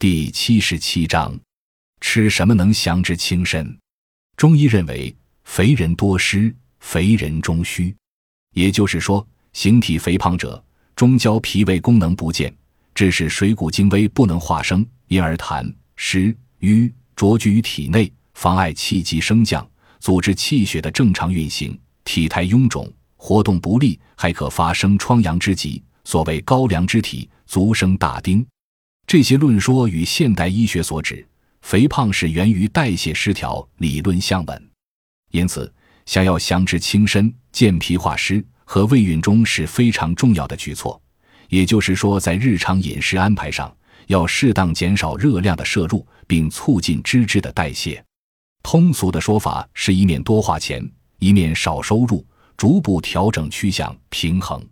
第七十七章，吃什么能降脂轻身？中医认为，肥人多湿，肥人中虚，也就是说，形体肥胖者，中焦脾胃功能不健，致使水谷精微不能化生，因而痰湿瘀浊聚于体内，妨碍气机升降，阻滞气血的正常运行，体态臃肿，活动不利，还可发生疮疡之疾。所谓高粱之体，足生大丁。这些论说与现代医学所指肥胖是源于代谢失调理论相吻，因此想要降脂轻身、健脾化湿和胃运中是非常重要的举措。也就是说，在日常饮食安排上，要适当减少热量的摄入，并促进脂质的代谢。通俗的说法是一面多花钱，一面少收入，逐步调整趋向平衡。